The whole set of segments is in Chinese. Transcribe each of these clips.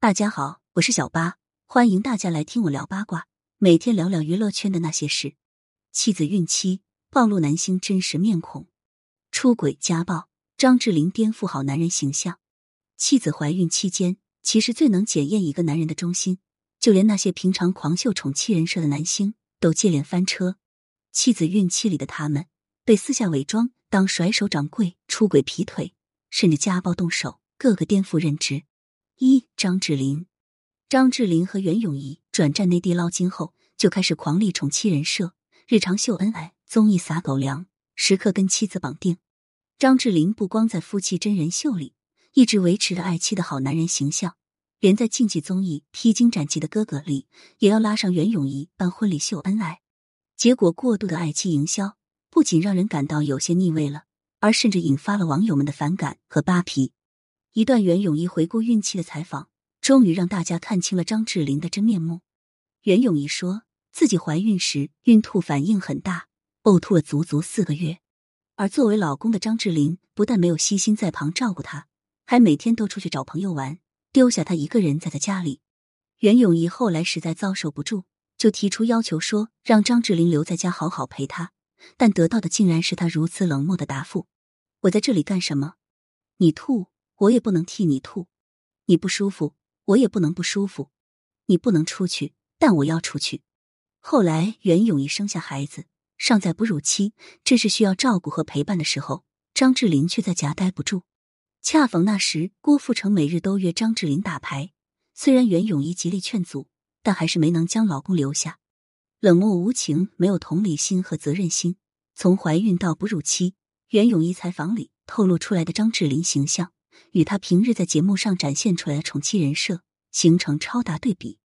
大家好，我是小八，欢迎大家来听我聊八卦，每天聊聊娱乐圈的那些事。妻子孕期暴露男星真实面孔，出轨家暴，张智霖颠覆好男人形象。妻子怀孕期间，其实最能检验一个男人的忠心，就连那些平常狂秀宠妻人设的男星都接连翻车。妻子孕期里的他们，被私下伪装当甩手掌柜，出轨劈腿，甚至家暴动手，个个颠覆认知。一张智霖，张智霖和袁咏仪转战内地捞金后，就开始狂力宠妻人设，日常秀恩爱，综艺撒狗粮，时刻跟妻子绑定。张智霖不光在夫妻真人秀里一直维持着爱妻的好男人形象，连在竞技综艺《披荆斩棘的哥哥》里，也要拉上袁咏仪办婚礼秀恩爱。结果，过度的爱妻营销不仅让人感到有些腻味了，而甚至引发了网友们的反感和扒皮。一段袁咏仪回顾孕期的采访，终于让大家看清了张智霖的真面目。袁咏仪说自己怀孕时孕吐反应很大，呕吐了足足四个月。而作为老公的张智霖不但没有悉心在旁照顾她，还每天都出去找朋友玩，丢下她一个人在在家里。袁咏仪后来实在遭受不住，就提出要求说让张智霖留在家好好陪她，但得到的竟然是他如此冷漠的答复：“我在这里干什么？你吐。”我也不能替你吐，你不舒服，我也不能不舒服。你不能出去，但我要出去。后来袁咏仪生下孩子，尚在哺乳期，正是需要照顾和陪伴的时候，张智霖却在家待不住。恰逢那时郭富城每日都约张智霖打牌，虽然袁咏仪极力劝阻，但还是没能将老公留下。冷漠无情，没有同理心和责任心。从怀孕到哺乳期，袁咏仪采访里透露出来的张智霖形象。与他平日在节目上展现出来的宠妻人设形成超大对比。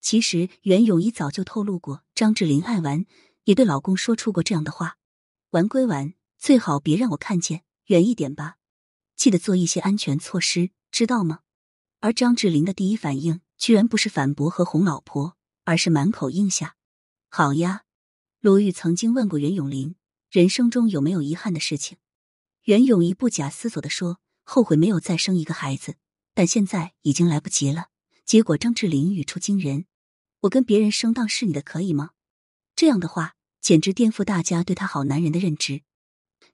其实袁咏仪早就透露过，张智霖爱玩，也对老公说出过这样的话：“玩归玩，最好别让我看见，远一点吧，记得做一些安全措施，知道吗？”而张智霖的第一反应居然不是反驳和哄老婆，而是满口应下：“好呀。”罗玉曾经问过袁咏琳，人生中有没有遗憾的事情？袁咏仪不假思索的说。后悔没有再生一个孩子，但现在已经来不及了。结果张智霖语出惊人：“我跟别人生当是你的，可以吗？”这样的话简直颠覆大家对他好男人的认知。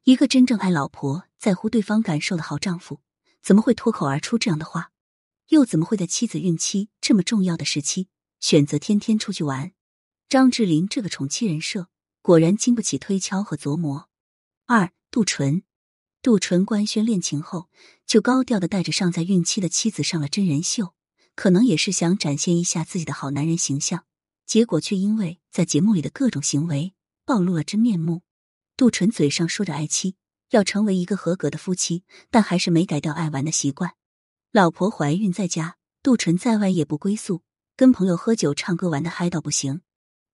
一个真正爱老婆、在乎对方感受的好丈夫，怎么会脱口而出这样的话？又怎么会在妻子孕期这么重要的时期选择天天出去玩？张智霖这个宠妻人设果然经不起推敲和琢磨。二杜淳。杜淳官宣恋情后，就高调的带着尚在孕期的妻子上了真人秀，可能也是想展现一下自己的好男人形象。结果却因为在节目里的各种行为暴露了真面目。杜淳嘴上说着爱妻，要成为一个合格的夫妻，但还是没改掉爱玩的习惯。老婆怀孕在家，杜淳在外夜不归宿，跟朋友喝酒唱歌玩的嗨到不行。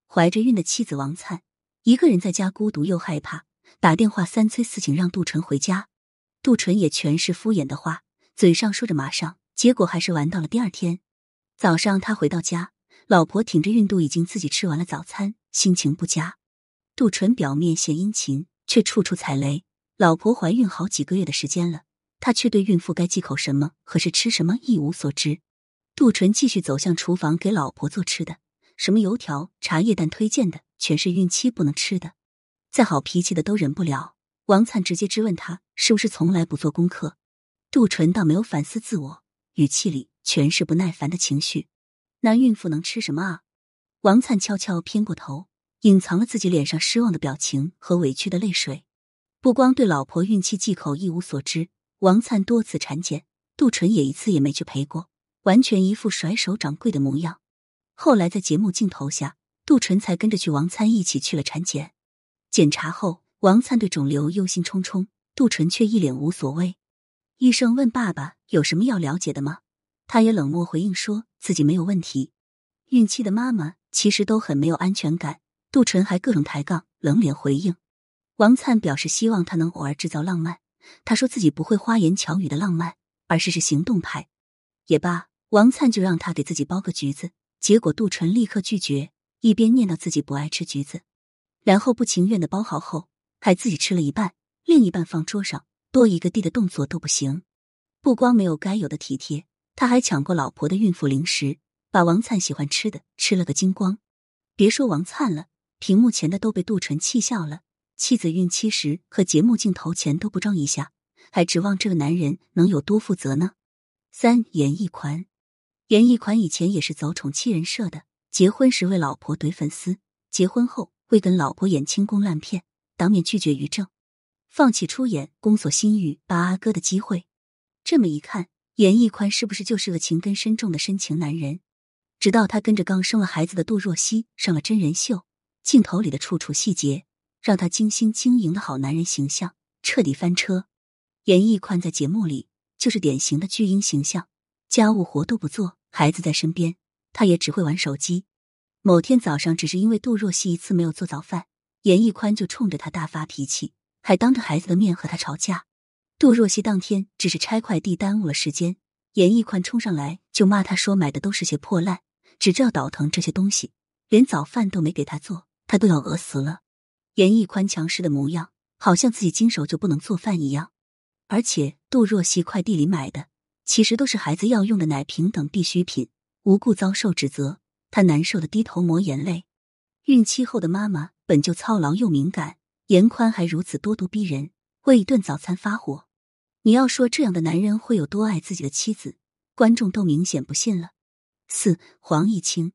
怀着孕的妻子王灿，一个人在家孤独又害怕。打电话三催四请让杜淳回家，杜淳也全是敷衍的话，嘴上说着马上，结果还是玩到了第二天早上。他回到家，老婆挺着孕肚已经自己吃完了早餐，心情不佳。杜淳表面献殷勤，却处处踩雷。老婆怀孕好几个月的时间了，他却对孕妇该忌口什么和是吃什么一无所知。杜淳继续走向厨房给老婆做吃的，什么油条、茶叶蛋推荐的，全是孕期不能吃的。再好脾气的都忍不了，王灿直接质问他是不是从来不做功课。杜淳倒没有反思自我，语气里全是不耐烦的情绪。那孕妇能吃什么啊？王灿悄悄偏过头，隐藏了自己脸上失望的表情和委屈的泪水。不光对老婆孕期忌口一无所知，王灿多次产检，杜淳也一次也没去陪过，完全一副甩手掌柜的模样。后来在节目镜头下，杜淳才跟着去王灿一起去了产检。检查后，王灿对肿瘤忧心忡忡，杜淳却一脸无所谓。医生问爸爸有什么要了解的吗？他也冷漠回应说自己没有问题。孕期的妈妈其实都很没有安全感，杜淳还各种抬杠，冷脸回应。王灿表示希望他能偶尔制造浪漫，他说自己不会花言巧语的浪漫，而是是行动派。也罢，王灿就让他给自己剥个橘子，结果杜淳立刻拒绝，一边念叨自己不爱吃橘子。然后不情愿的包好后，还自己吃了一半，另一半放桌上，多一个地的动作都不行。不光没有该有的体贴，他还抢过老婆的孕妇零食，把王灿喜欢吃的吃了个精光。别说王灿了，屏幕前的都被杜淳气笑了。妻子孕期时和节目镜头前都不装一下，还指望这个男人能有多负责呢？三严屹宽，严屹宽以前也是走宠妻人设的，结婚时为老婆怼粉丝，结婚后会跟老婆演清宫烂片，当面拒绝于正，放弃出演《宫锁心玉》八阿哥的机会。这么一看，严屹宽是不是就是个情根深重的深情男人？直到他跟着刚生了孩子的杜若溪上了真人秀，镜头里的处处细节。让他精心经营的好男人形象彻底翻车。严屹宽在节目里就是典型的巨婴形象，家务活都不做，孩子在身边，他也只会玩手机。某天早上，只是因为杜若溪一次没有做早饭，严屹宽就冲着他大发脾气，还当着孩子的面和他吵架。杜若溪当天只是拆快递耽误了时间，严屹宽冲上来就骂他说买的都是些破烂，只知道倒腾这些东西，连早饭都没给他做，他都要饿死了。严屹宽强势的模样，好像自己经手就不能做饭一样。而且杜若溪快递里买的，其实都是孩子要用的奶瓶等必需品，无故遭受指责，他难受的低头抹眼泪。孕期后的妈妈本就操劳又敏感，严宽还如此咄咄逼人，为一顿早餐发火。你要说这样的男人会有多爱自己的妻子，观众都明显不信了。四黄毅清，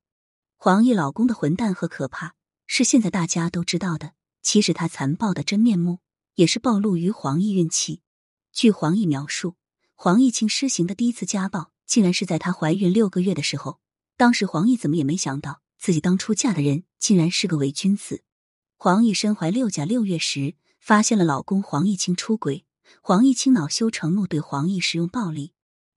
黄奕老公的混蛋和可怕，是现在大家都知道的。其实他残暴的真面目也是暴露于黄奕孕期。据黄奕描述，黄毅清施行的第一次家暴，竟然是在她怀孕六个月的时候。当时黄奕怎么也没想到，自己当初嫁的人竟然是个伪君子。黄奕身怀六甲六月时，发现了老公黄毅清出轨，黄毅清恼羞成怒，对黄奕使用暴力。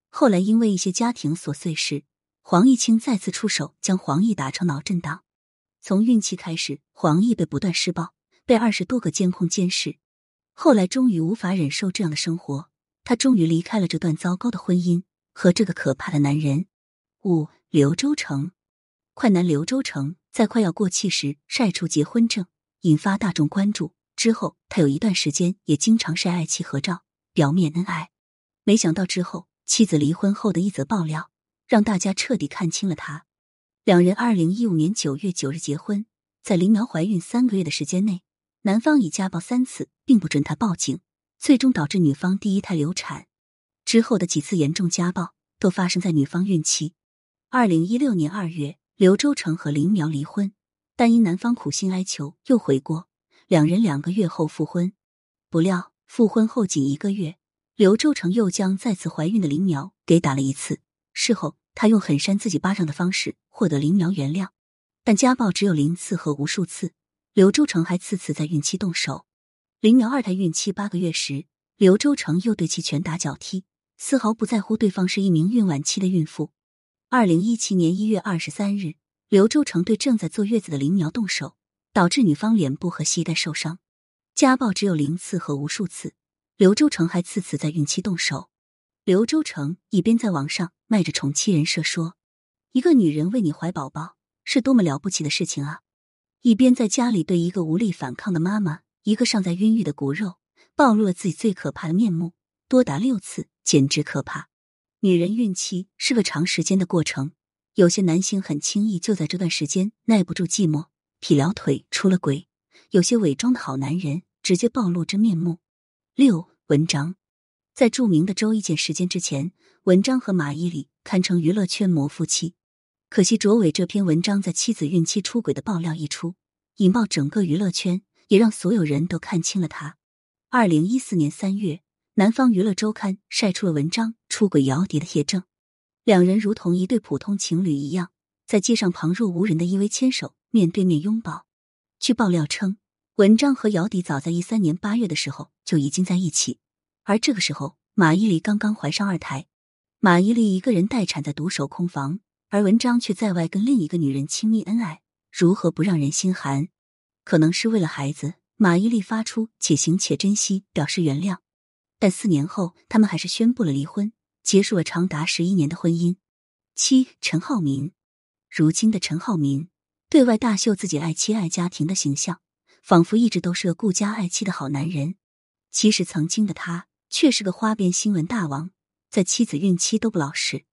后来因为一些家庭琐碎事，黄毅清再次出手，将黄奕打成脑震荡。从孕期开始，黄奕被不断施暴。被二十多个监控监视，后来终于无法忍受这样的生活，她终于离开了这段糟糕的婚姻和这个可怕的男人。五刘周成，快男刘周成在快要过气时晒出结婚证，引发大众关注。之后他有一段时间也经常晒爱妻合照，表面恩爱。没想到之后妻子离婚后的一则爆料，让大家彻底看清了他。两人二零一五年九月九日结婚，在林苗怀孕三个月的时间内。男方已家暴三次，并不准他报警，最终导致女方第一胎流产。之后的几次严重家暴都发生在女方孕期。二零一六年二月，刘周成和林苗离婚，但因男方苦心哀求，又悔过，两人两个月后复婚。不料复婚后仅一个月，刘周成又将再次怀孕的林苗给打了一次。事后，他用狠扇自己巴掌的方式获得林苗原谅，但家暴只有零次和无数次。刘周成还次次在孕期动手。林苗二胎孕期八个月时，刘周成又对其拳打脚踢，丝毫不在乎对方是一名孕晚期的孕妇。二零一七年一月二十三日，刘周成对正在坐月子的林苗动手，导致女方脸部和膝盖受伤。家暴只有零次和无数次，刘周成还次次在孕期动手。刘周成一边在网上卖着宠妻人设，说一个女人为你怀宝宝是多么了不起的事情啊。一边在家里对一个无力反抗的妈妈，一个尚在孕育的骨肉，暴露了自己最可怕的面目，多达六次，简直可怕。女人孕期是个长时间的过程，有些男性很轻易就在这段时间耐不住寂寞，劈了腿出了轨；有些伪装的好男人直接暴露真面目。六文章在著名的周一见时间之前，文章和马伊琍堪称娱乐圈模夫妻。可惜卓伟这篇文章在妻子孕期出轨的爆料一出，引爆整个娱乐圈，也让所有人都看清了他。二零一四年三月，南方娱乐周刊晒出了文章出轨姚笛的铁证，两人如同一对普通情侣一样，在街上旁若无人的依偎牵手，面对面拥抱。据爆料称，文章和姚笛早在一三年八月的时候就已经在一起，而这个时候马伊琍刚刚怀上二胎，马伊琍一个人待产在独守空房。而文章却在外跟另一个女人亲密恩爱，如何不让人心寒？可能是为了孩子，马伊琍发出“且行且珍惜”，表示原谅。但四年后，他们还是宣布了离婚，结束了长达十一年的婚姻。七陈浩民，如今的陈浩民对外大秀自己爱妻爱家庭的形象，仿佛一直都是个顾家爱妻的好男人。其实，曾经的他却是个花边新闻大王，在妻子孕期都不老实。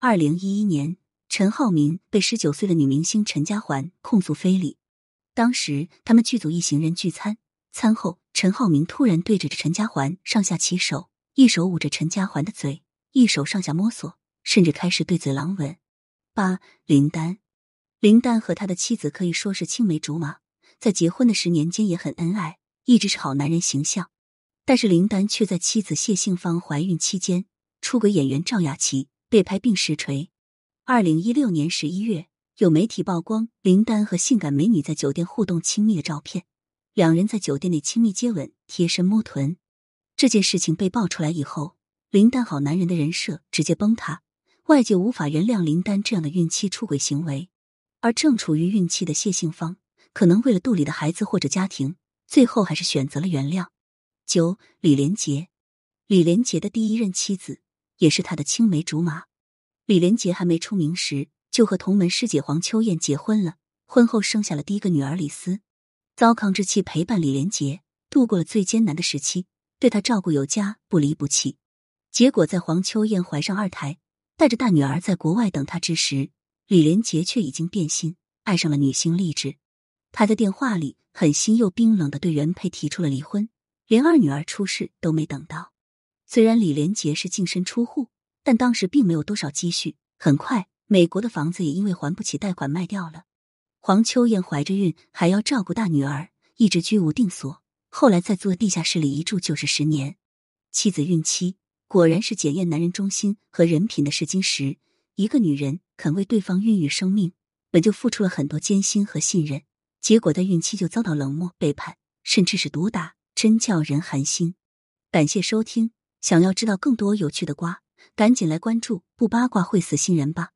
二零一一年，陈浩民被十九岁的女明星陈嘉环控诉非礼。当时他们剧组一行人聚餐，餐后陈浩民突然对着陈嘉环上下其手，一手捂着陈嘉环的嘴，一手上下摸索，甚至开始对嘴狼吻。八林丹，林丹和他的妻子可以说是青梅竹马，在结婚的十年间也很恩爱，一直是好男人形象。但是林丹却在妻子谢杏芳怀孕期间出轨演员赵雅琪，被拍并实锤。二零一六年十一月。有媒体曝光林丹和性感美女在酒店互动亲密的照片，两人在酒店内亲密接吻、贴身摸臀。这件事情被爆出来以后，林丹好男人的人设直接崩塌，外界无法原谅林丹这样的孕期出轨行为。而正处于孕期的谢杏芳，可能为了肚里的孩子或者家庭，最后还是选择了原谅。九李连杰，李连杰的第一任妻子，也是他的青梅竹马。李连杰还没出名时。就和同门师姐黄秋燕结婚了，婚后生下了第一个女儿李斯。糟糠之妻陪伴李连杰度过了最艰难的时期，对他照顾有加，不离不弃。结果在黄秋燕怀上二胎，带着大女儿在国外等他之时，李连杰却已经变心，爱上了女星励志。他在电话里狠心又冰冷的对原配提出了离婚，连二女儿出事都没等到。虽然李连杰是净身出户，但当时并没有多少积蓄，很快。美国的房子也因为还不起贷款卖掉了。黄秋燕怀着孕，还要照顾大女儿，一直居无定所。后来在做地下室里一住就是十年。妻子孕期果然是检验男人忠心和人品的试金石。一个女人肯为对方孕育生命，本就付出了很多艰辛和信任，结果在孕期就遭到冷漠、背叛，甚至是毒打，真叫人寒心。感谢收听，想要知道更多有趣的瓜，赶紧来关注，不八卦会死新人吧。